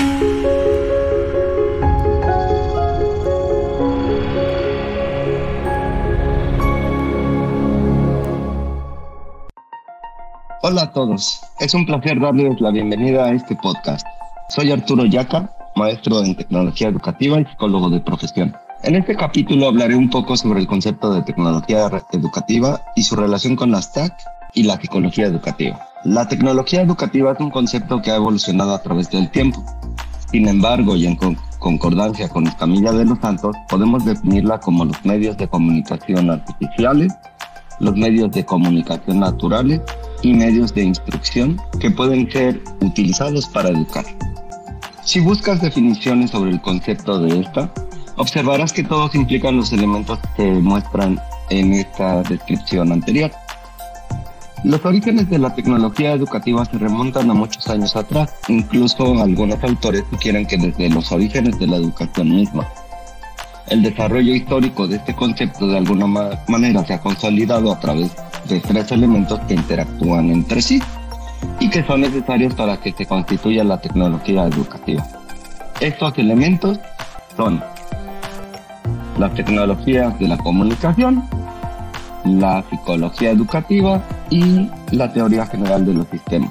Hola a todos, es un placer darles la bienvenida a este podcast. Soy Arturo Yaca, maestro en tecnología educativa y psicólogo de profesión. En este capítulo hablaré un poco sobre el concepto de tecnología educativa y su relación con las TAC y la psicología educativa. La tecnología educativa es un concepto que ha evolucionado a través del tiempo. Sin embargo, y en concordancia con Camilla de los Santos, podemos definirla como los medios de comunicación artificiales, los medios de comunicación naturales y medios de instrucción que pueden ser utilizados para educar. Si buscas definiciones sobre el concepto de esta, observarás que todos implican los elementos que muestran en esta descripción anterior. Los orígenes de la tecnología educativa se remontan a muchos años atrás, incluso algunos autores sugieren que desde los orígenes de la educación misma. El desarrollo histórico de este concepto de alguna manera se ha consolidado a través de tres elementos que interactúan entre sí y que son necesarios para que se constituya la tecnología educativa. Estos elementos son las tecnologías de la comunicación, la psicología educativa y la teoría general de los sistemas.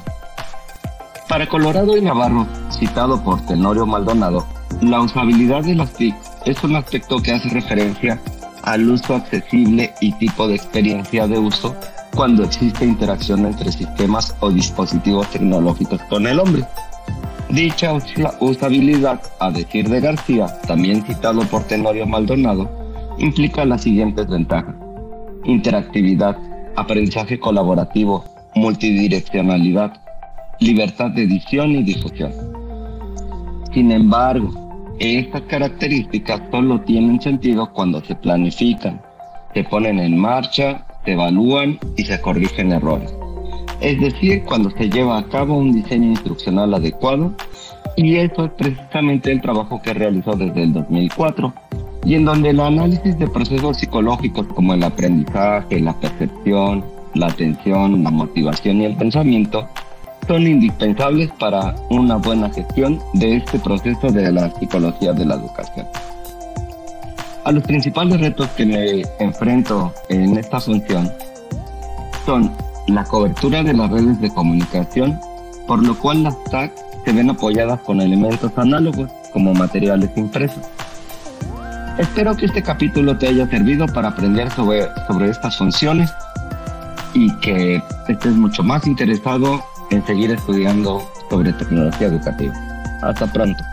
Para Colorado y Navarro, citado por Tenorio Maldonado, la usabilidad de las TIC es un aspecto que hace referencia al uso accesible y tipo de experiencia de uso cuando existe interacción entre sistemas o dispositivos tecnológicos con el hombre. Dicha usabilidad, a decir de García, también citado por Tenorio Maldonado, implica las siguientes ventajas. Interactividad, aprendizaje colaborativo, multidireccionalidad, libertad de edición y difusión. Sin embargo, estas características solo tienen sentido cuando se planifican, se ponen en marcha, se evalúan y se corrigen errores. Es decir, cuando se lleva a cabo un diseño instruccional adecuado, y eso es precisamente el trabajo que realizó desde el 2004, y en donde el análisis de procesos psicológicos como el aprendizaje, la percepción, la atención, la motivación y el pensamiento son indispensables para una buena gestión de este proceso de la psicología de la educación. A los principales retos que me enfrento en esta función son la cobertura de las redes de comunicación, por lo cual las TAC se ven apoyadas con elementos análogos como materiales impresos. Espero que este capítulo te haya servido para aprender sobre, sobre estas funciones y que estés mucho más interesado en seguir estudiando sobre tecnología educativa. Hasta pronto.